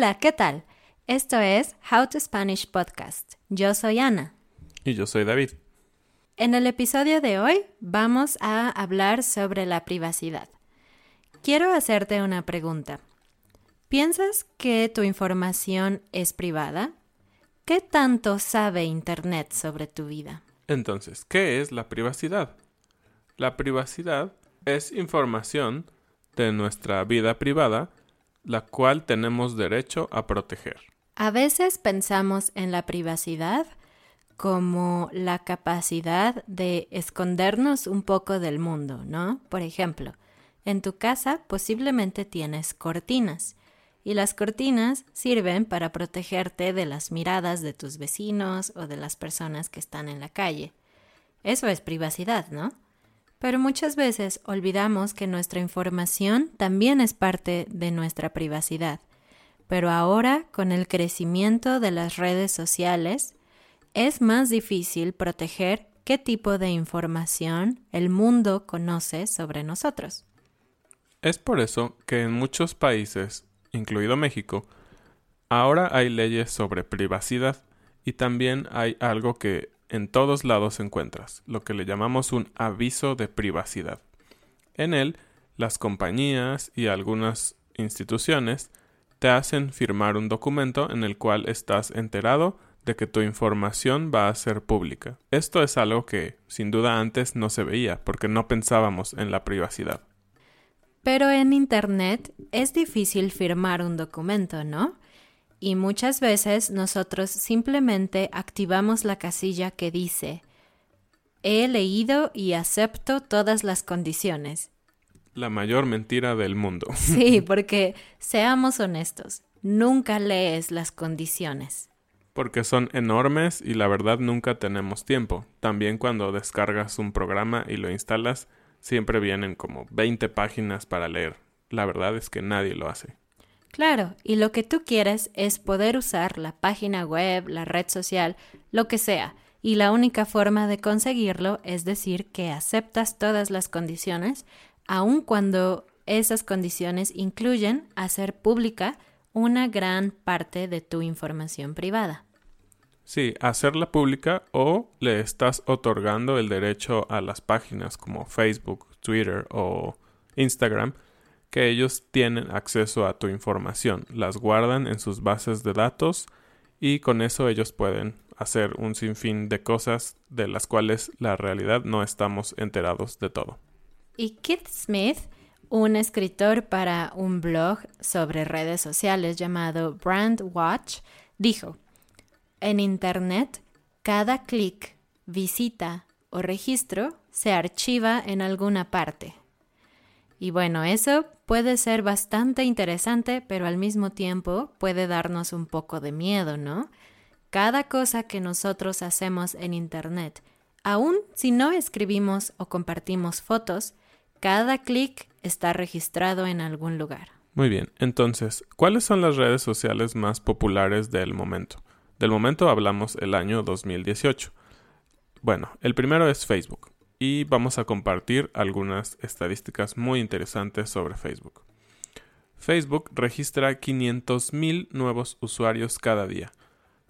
Hola, ¿qué tal? Esto es How to Spanish Podcast. Yo soy Ana. Y yo soy David. En el episodio de hoy vamos a hablar sobre la privacidad. Quiero hacerte una pregunta. ¿Piensas que tu información es privada? ¿Qué tanto sabe Internet sobre tu vida? Entonces, ¿qué es la privacidad? La privacidad es información de nuestra vida privada, la cual tenemos derecho a proteger. A veces pensamos en la privacidad como la capacidad de escondernos un poco del mundo, ¿no? Por ejemplo, en tu casa posiblemente tienes cortinas y las cortinas sirven para protegerte de las miradas de tus vecinos o de las personas que están en la calle. Eso es privacidad, ¿no? Pero muchas veces olvidamos que nuestra información también es parte de nuestra privacidad. Pero ahora, con el crecimiento de las redes sociales, es más difícil proteger qué tipo de información el mundo conoce sobre nosotros. Es por eso que en muchos países, incluido México, ahora hay leyes sobre privacidad y también hay algo que en todos lados encuentras, lo que le llamamos un aviso de privacidad. En él, las compañías y algunas instituciones te hacen firmar un documento en el cual estás enterado de que tu información va a ser pública. Esto es algo que sin duda antes no se veía porque no pensábamos en la privacidad. Pero en Internet es difícil firmar un documento, ¿no? Y muchas veces nosotros simplemente activamos la casilla que dice He leído y acepto todas las condiciones. La mayor mentira del mundo. Sí, porque seamos honestos, nunca lees las condiciones. Porque son enormes y la verdad nunca tenemos tiempo. También cuando descargas un programa y lo instalas, siempre vienen como 20 páginas para leer. La verdad es que nadie lo hace. Claro, y lo que tú quieres es poder usar la página web, la red social, lo que sea, y la única forma de conseguirlo es decir que aceptas todas las condiciones, aun cuando esas condiciones incluyen hacer pública una gran parte de tu información privada. Sí, hacerla pública o le estás otorgando el derecho a las páginas como Facebook, Twitter o Instagram que ellos tienen acceso a tu información, las guardan en sus bases de datos y con eso ellos pueden hacer un sinfín de cosas de las cuales la realidad no estamos enterados de todo. Y Keith Smith, Un escritor para un blog sobre redes sociales llamado Brand Watch dijo, en Internet, cada clic, visita o registro se archiva en alguna parte. Y bueno, eso puede ser bastante interesante, pero al mismo tiempo puede darnos un poco de miedo, ¿no? Cada cosa que nosotros hacemos en Internet, aun si no escribimos o compartimos fotos, cada clic está registrado en algún lugar. Muy bien, entonces, ¿cuáles son las redes sociales más populares del momento? Del momento hablamos el año 2018. Bueno, el primero es Facebook y vamos a compartir algunas estadísticas muy interesantes sobre Facebook. Facebook registra 500.000 nuevos usuarios cada día,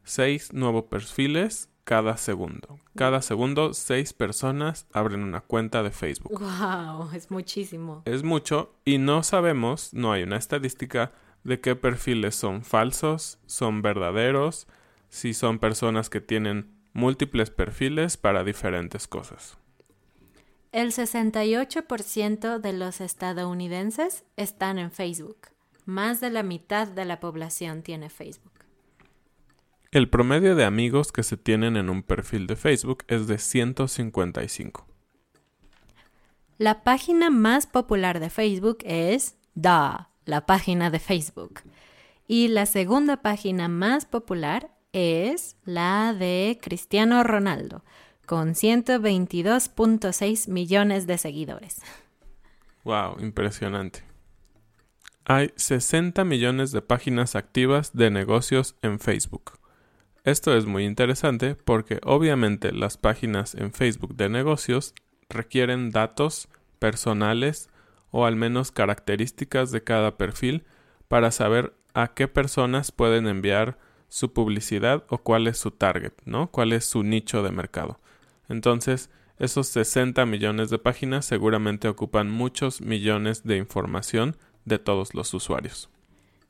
6 nuevos perfiles cada segundo. Cada segundo, 6 personas abren una cuenta de Facebook. ¡Wow! Es muchísimo. Es mucho y no sabemos, no hay una estadística de qué perfiles son falsos, son verdaderos, si son personas que tienen múltiples perfiles para diferentes cosas. El 68% de los estadounidenses están en Facebook. Más de la mitad de la población tiene Facebook. El promedio de amigos que se tienen en un perfil de Facebook es de 155. La página más popular de Facebook es Da, la página de Facebook. Y la segunda página más popular es la de Cristiano Ronaldo, con 122.6 millones de seguidores. Wow, impresionante. Hay 60 millones de páginas activas de negocios en Facebook. Esto es muy interesante porque obviamente las páginas en Facebook de negocios requieren datos personales o al menos características de cada perfil para saber a qué personas pueden enviar su publicidad o cuál es su target, ¿no? Cuál es su nicho de mercado. Entonces, esos 60 millones de páginas seguramente ocupan muchos millones de información de todos los usuarios.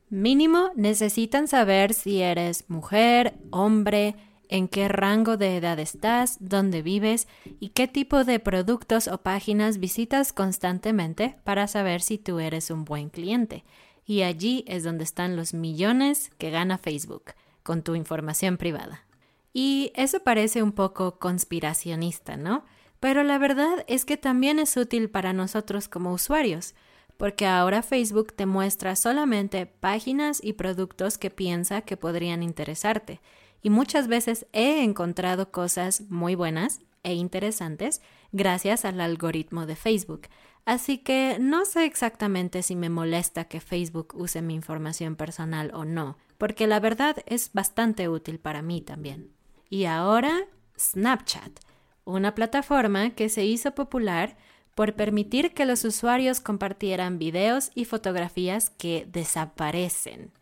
Mínimo necesitan saber si eres mujer, hombre, en qué rango de edad estás, dónde vives y qué tipo de productos o páginas visitas constantemente para saber si tú eres un buen cliente. Y allí es donde están los millones que gana Facebook con tu información privada. Y eso parece un poco conspiracionista, ¿no? Pero la verdad es que también es útil para nosotros como usuarios, porque ahora Facebook te muestra solamente páginas y productos que piensa que podrían interesarte. Y muchas veces he encontrado cosas muy buenas e interesantes gracias al algoritmo de Facebook. Así que no sé exactamente si me molesta que Facebook use mi información personal o no, porque la verdad es bastante útil para mí también. Y ahora, Snapchat, una plataforma que se hizo popular por permitir que los usuarios compartieran videos y fotografías que desaparecen.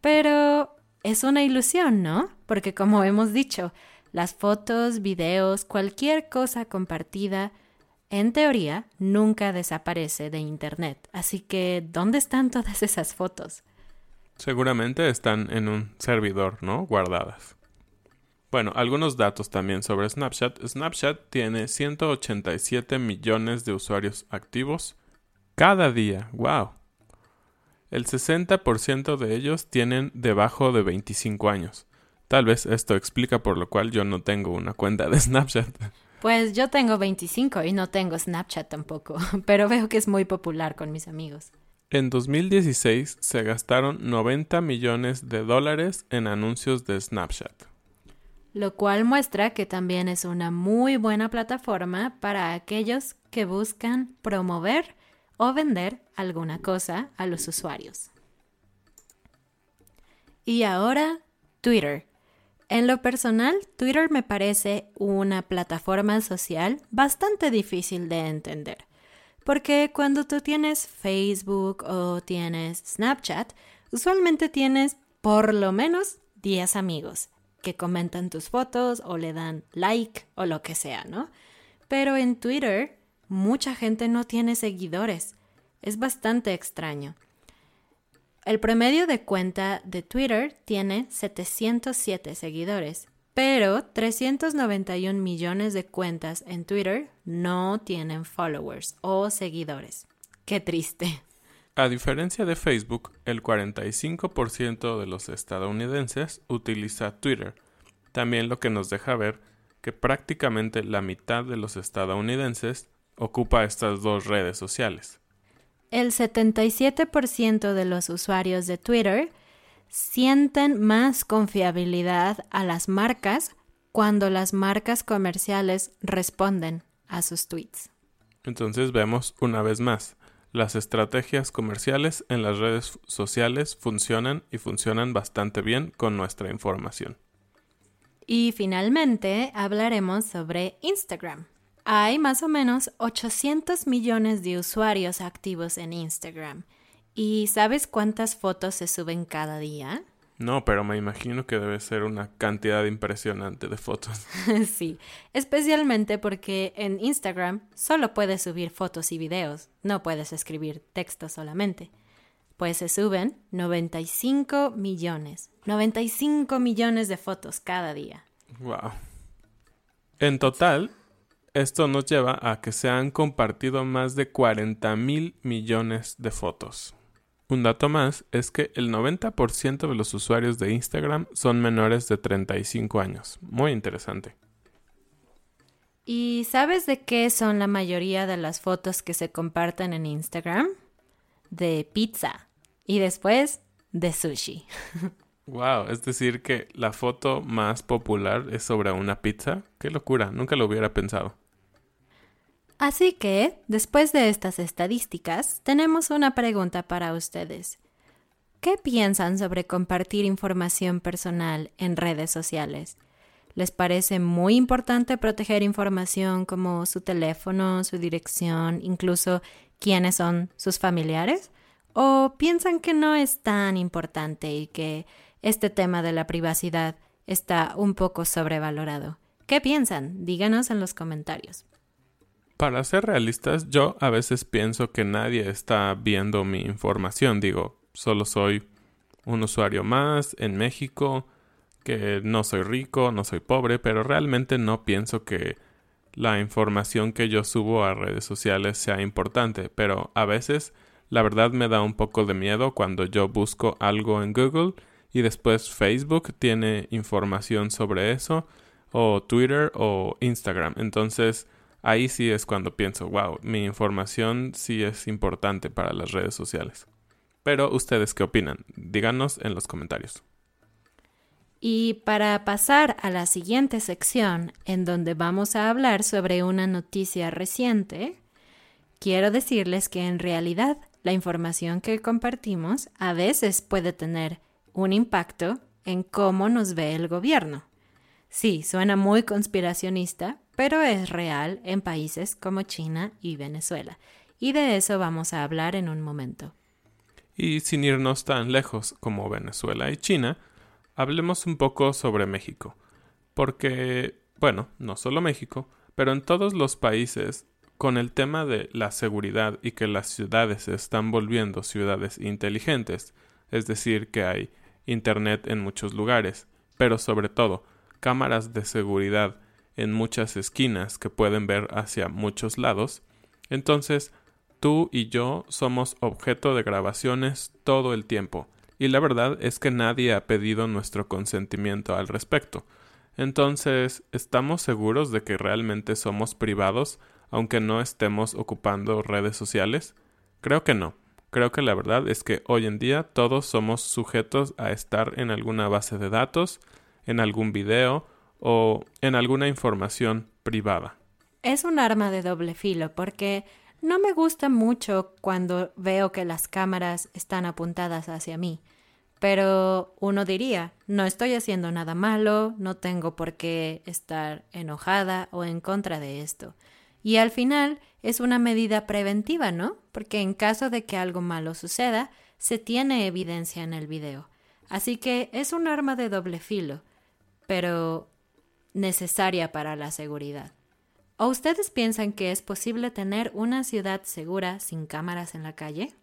Pero es una ilusión, ¿no? Porque como hemos dicho, las fotos, videos, cualquier cosa compartida, en teoría, nunca desaparece de Internet. Así que, ¿dónde están todas esas fotos? Seguramente están en un servidor, ¿no? Guardadas. Bueno, algunos datos también sobre Snapchat. Snapchat tiene 187 millones de usuarios activos cada día. ¡Wow! El 60% de ellos tienen debajo de 25 años. Tal vez esto explica por lo cual yo no tengo una cuenta de Snapchat. Pues yo tengo 25 y no tengo Snapchat tampoco, pero veo que es muy popular con mis amigos. En 2016 se gastaron 90 millones de dólares en anuncios de Snapchat lo cual muestra que también es una muy buena plataforma para aquellos que buscan promover o vender alguna cosa a los usuarios. Y ahora, Twitter. En lo personal, Twitter me parece una plataforma social bastante difícil de entender. Porque cuando tú tienes Facebook o tienes Snapchat, usualmente tienes por lo menos 10 amigos que comentan tus fotos o le dan like o lo que sea, ¿no? Pero en Twitter mucha gente no tiene seguidores. Es bastante extraño. El promedio de cuenta de Twitter tiene 707 seguidores, pero 391 millones de cuentas en Twitter no tienen followers o seguidores. Qué triste. A diferencia de Facebook, el 45% de los estadounidenses utiliza Twitter, también lo que nos deja ver que prácticamente la mitad de los estadounidenses ocupa estas dos redes sociales. El 77% de los usuarios de Twitter sienten más confiabilidad a las marcas cuando las marcas comerciales responden a sus tweets. Entonces vemos una vez más, las estrategias comerciales en las redes sociales funcionan y funcionan bastante bien con nuestra información. Y finalmente hablaremos sobre Instagram. Hay más o menos 800 millones de usuarios activos en Instagram. ¿Y sabes cuántas fotos se suben cada día? No, pero me imagino que debe ser una cantidad impresionante de fotos. sí, especialmente porque en Instagram solo puedes subir fotos y videos, no puedes escribir texto solamente. Pues se suben 95 millones, 95 millones de fotos cada día. Wow. En total, esto nos lleva a que se han compartido más de 40 mil millones de fotos. Un dato más es que el 90% de los usuarios de Instagram son menores de 35 años. Muy interesante. ¿Y sabes de qué son la mayoría de las fotos que se comparten en Instagram? De pizza. Y después de sushi. Wow, es decir que la foto más popular es sobre una pizza. Qué locura, nunca lo hubiera pensado. Así que, después de estas estadísticas, tenemos una pregunta para ustedes. ¿Qué piensan sobre compartir información personal en redes sociales? ¿Les parece muy importante proteger información como su teléfono, su dirección, incluso quiénes son sus familiares? ¿O piensan que no es tan importante y que este tema de la privacidad está un poco sobrevalorado? ¿Qué piensan? Díganos en los comentarios. Para ser realistas, yo a veces pienso que nadie está viendo mi información. Digo, solo soy un usuario más en México, que no soy rico, no soy pobre, pero realmente no pienso que la información que yo subo a redes sociales sea importante, pero a veces la verdad me da un poco de miedo cuando yo busco algo en Google y después Facebook tiene información sobre eso, o Twitter o Instagram. Entonces, ahí sí es cuando pienso, wow, mi información sí es importante para las redes sociales. Pero ustedes qué opinan? Díganos en los comentarios. Y para pasar a la siguiente sección, en donde vamos a hablar sobre una noticia reciente, quiero decirles que en realidad la información que compartimos a veces puede tener un impacto en cómo nos ve el gobierno. Sí, suena muy conspiracionista, pero es real en países como China y Venezuela. Y de eso vamos a hablar en un momento. Y sin irnos tan lejos como Venezuela y China, hablemos un poco sobre México. Porque, bueno, no solo México, pero en todos los países, con el tema de la seguridad y que las ciudades se están volviendo ciudades inteligentes, es decir, que hay Internet en muchos lugares, pero sobre todo cámaras de seguridad en muchas esquinas que pueden ver hacia muchos lados, entonces tú y yo somos objeto de grabaciones todo el tiempo, y la verdad es que nadie ha pedido nuestro consentimiento al respecto. Entonces, ¿estamos seguros de que realmente somos privados aunque no estemos ocupando redes sociales? Creo que no. Creo que la verdad es que hoy en día todos somos sujetos a estar en alguna base de datos, en algún video o en alguna información privada. Es un arma de doble filo porque no me gusta mucho cuando veo que las cámaras están apuntadas hacia mí. Pero uno diría, no estoy haciendo nada malo, no tengo por qué estar enojada o en contra de esto. Y al final es una medida preventiva, ¿no? Porque en caso de que algo malo suceda, se tiene evidencia en el video. Así que es un arma de doble filo. Pero necesaria para la seguridad. ¿O ustedes piensan que es posible tener una ciudad segura sin cámaras en la calle?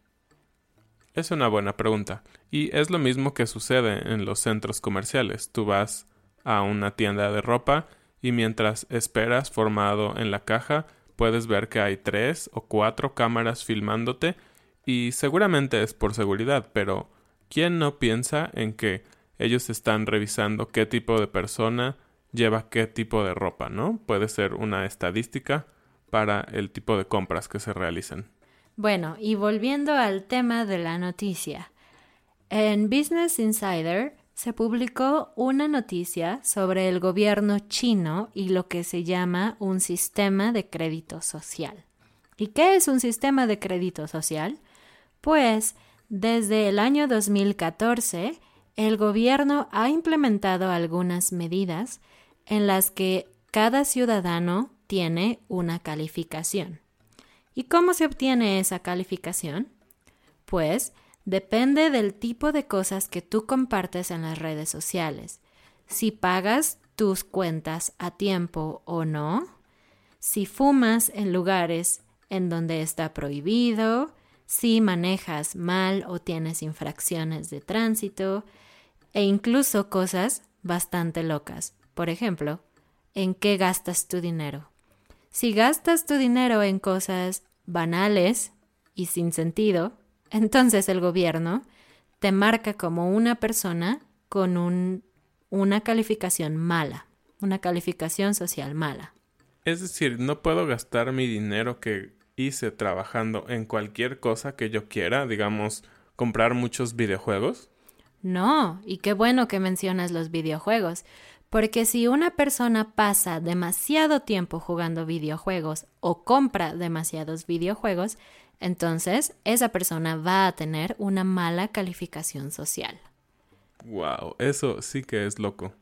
Es una buena pregunta. Y es lo mismo que sucede en los centros comerciales. Tú vas a una tienda de ropa y mientras esperas formado en la caja, puedes ver que hay tres o cuatro cámaras filmándote y seguramente es por seguridad, pero ¿quién no piensa en que ellos están revisando qué tipo de persona lleva qué tipo de ropa, ¿no? Puede ser una estadística para el tipo de compras que se realicen. Bueno, y volviendo al tema de la noticia. En Business Insider se publicó una noticia sobre el gobierno chino y lo que se llama un sistema de crédito social. ¿Y qué es un sistema de crédito social? Pues desde el año 2014 el gobierno ha implementado algunas medidas en las que cada ciudadano tiene una calificación. ¿Y cómo se obtiene esa calificación? Pues depende del tipo de cosas que tú compartes en las redes sociales. Si pagas tus cuentas a tiempo o no, si fumas en lugares en donde está prohibido, si manejas mal o tienes infracciones de tránsito, e incluso cosas bastante locas. Por ejemplo, ¿en qué gastas tu dinero? Si gastas tu dinero en cosas banales y sin sentido, entonces el gobierno te marca como una persona con un, una calificación mala, una calificación social mala. Es decir, no puedo gastar mi dinero que hice trabajando en cualquier cosa que yo quiera, digamos, comprar muchos videojuegos. No, y qué bueno que mencionas los videojuegos, porque si una persona pasa demasiado tiempo jugando videojuegos o compra demasiados videojuegos, entonces esa persona va a tener una mala calificación social. Wow, eso sí que es loco.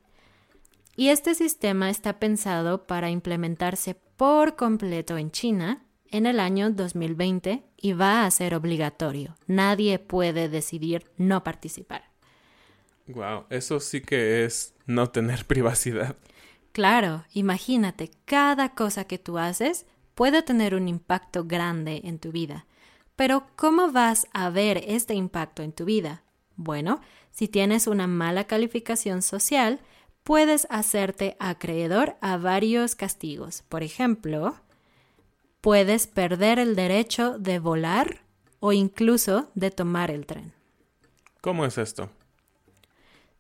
Y este sistema está pensado para implementarse por completo en China en el año 2020 y va a ser obligatorio. Nadie puede decidir no participar. Wow, eso sí que es no tener privacidad. Claro, imagínate, cada cosa que tú haces puede tener un impacto grande en tu vida. Pero ¿cómo vas a ver este impacto en tu vida? Bueno, si tienes una mala calificación social, puedes hacerte acreedor a varios castigos. Por ejemplo, puedes perder el derecho de volar o incluso de tomar el tren. ¿Cómo es esto?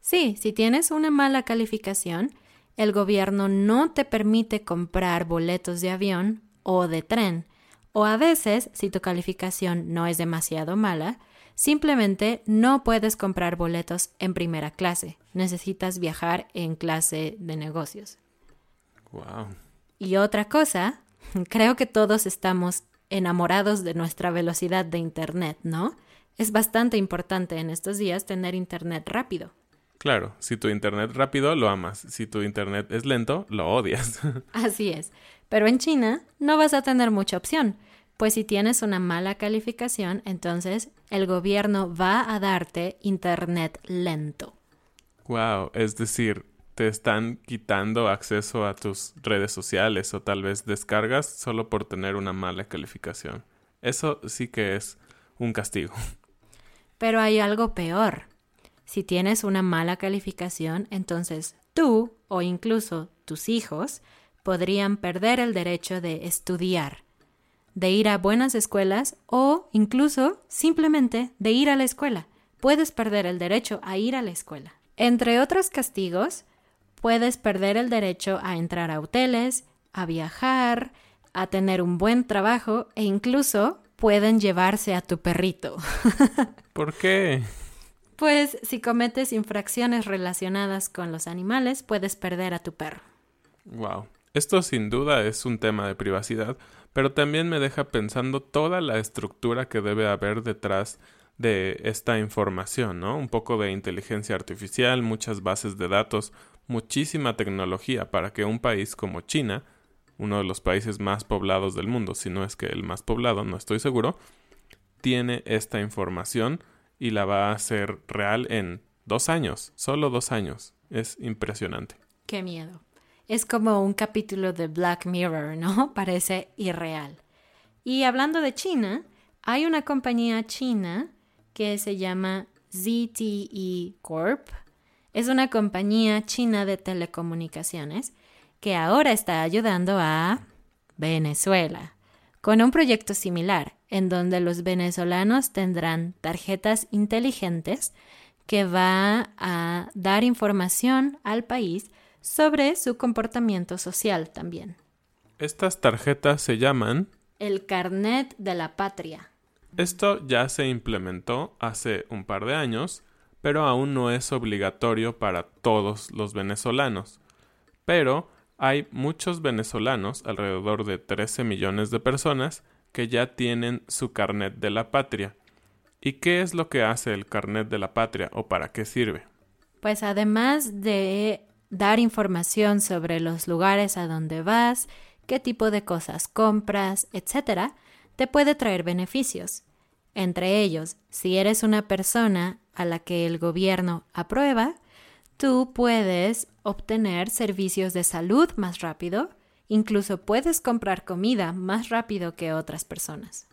Sí, si tienes una mala calificación, el gobierno no te permite comprar boletos de avión o de tren, o a veces, si tu calificación no es demasiado mala, simplemente no puedes comprar boletos en primera clase. Necesitas viajar en clase de negocios. Wow. Y otra cosa, creo que todos estamos enamorados de nuestra velocidad de Internet, ¿no? Es bastante importante en estos días tener Internet rápido. Claro, si tu internet rápido, lo amas. Si tu internet es lento, lo odias. Así es. Pero en China no vas a tener mucha opción, pues si tienes una mala calificación, entonces el gobierno va a darte internet lento. Wow, es decir, te están quitando acceso a tus redes sociales o tal vez descargas solo por tener una mala calificación. Eso sí que es un castigo. Pero hay algo peor. Si tienes una mala calificación, entonces tú o incluso tus hijos podrían perder el derecho de estudiar, de ir a buenas escuelas o incluso simplemente de ir a la escuela. Puedes perder el derecho a ir a la escuela. Entre otros castigos, puedes perder el derecho a entrar a hoteles, a viajar, a tener un buen trabajo e incluso pueden llevarse a tu perrito. ¿Por qué? Pues si cometes infracciones relacionadas con los animales, puedes perder a tu perro. Wow. Esto sin duda es un tema de privacidad, pero también me deja pensando toda la estructura que debe haber detrás de esta información, ¿no? Un poco de inteligencia artificial, muchas bases de datos, muchísima tecnología para que un país como China, uno de los países más poblados del mundo, si no es que el más poblado, no estoy seguro, tiene esta información y la va a hacer real en dos años, solo dos años. Es impresionante. Qué miedo. Es como un capítulo de Black Mirror, ¿no? Parece irreal. Y hablando de China, hay una compañía china que se llama ZTE Corp. Es una compañía china de telecomunicaciones que ahora está ayudando a Venezuela. Con un proyecto similar, en donde los venezolanos tendrán tarjetas inteligentes que va a dar información al país sobre su comportamiento social también. Estas tarjetas se llaman el carnet de la patria. Esto ya se implementó hace un par de años, pero aún no es obligatorio para todos los venezolanos. Pero hay muchos venezolanos, alrededor de 13 millones de personas, que ya tienen su carnet de la patria. ¿Y qué es lo que hace el carnet de la patria o para qué sirve? Pues además de dar información sobre los lugares a donde vas, qué tipo de cosas compras, etc., te puede traer beneficios. Entre ellos, si eres una persona a la que el gobierno aprueba, tú puedes obtener servicios de salud más rápido, incluso puedes comprar comida más rápido que otras personas.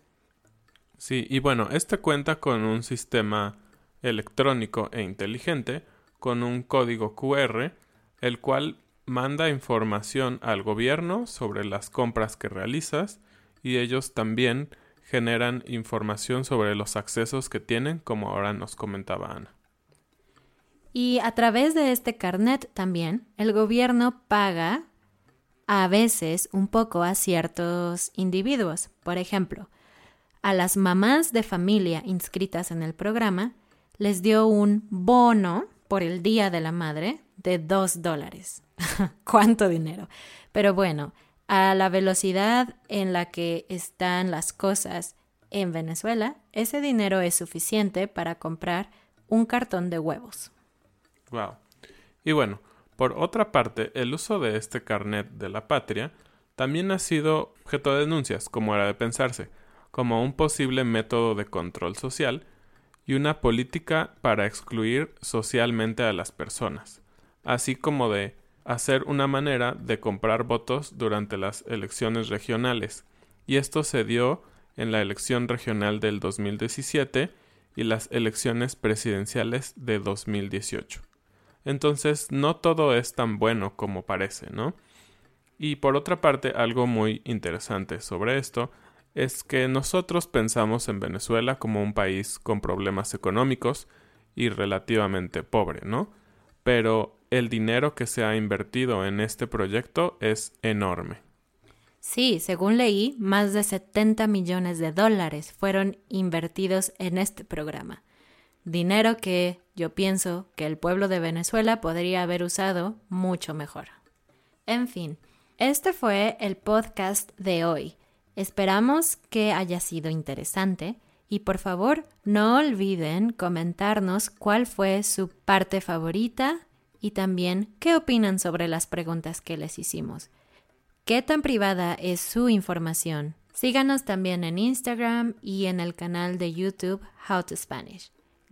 Sí, y bueno, este cuenta con un sistema electrónico e inteligente con un código QR, el cual manda información al gobierno sobre las compras que realizas y ellos también generan información sobre los accesos que tienen, como ahora nos comentaba Ana. Y a través de este carnet también, el gobierno paga a veces un poco a ciertos individuos. Por ejemplo, a las mamás de familia inscritas en el programa les dio un bono por el Día de la Madre de dos dólares. ¿Cuánto dinero? Pero bueno, a la velocidad en la que están las cosas en Venezuela, ese dinero es suficiente para comprar un cartón de huevos. Y bueno, por otra parte, el uso de este carnet de la patria también ha sido objeto de denuncias, como era de pensarse, como un posible método de control social y una política para excluir socialmente a las personas, así como de hacer una manera de comprar votos durante las elecciones regionales, y esto se dio en la elección regional del 2017 y las elecciones presidenciales de 2018. Entonces, no todo es tan bueno como parece, ¿no? Y por otra parte, algo muy interesante sobre esto es que nosotros pensamos en Venezuela como un país con problemas económicos y relativamente pobre, ¿no? Pero el dinero que se ha invertido en este proyecto es enorme. Sí, según leí, más de 70 millones de dólares fueron invertidos en este programa. Dinero que yo pienso que el pueblo de Venezuela podría haber usado mucho mejor. En fin, este fue el podcast de hoy. Esperamos que haya sido interesante y por favor no olviden comentarnos cuál fue su parte favorita y también qué opinan sobre las preguntas que les hicimos. ¿Qué tan privada es su información? Síganos también en Instagram y en el canal de YouTube How to Spanish.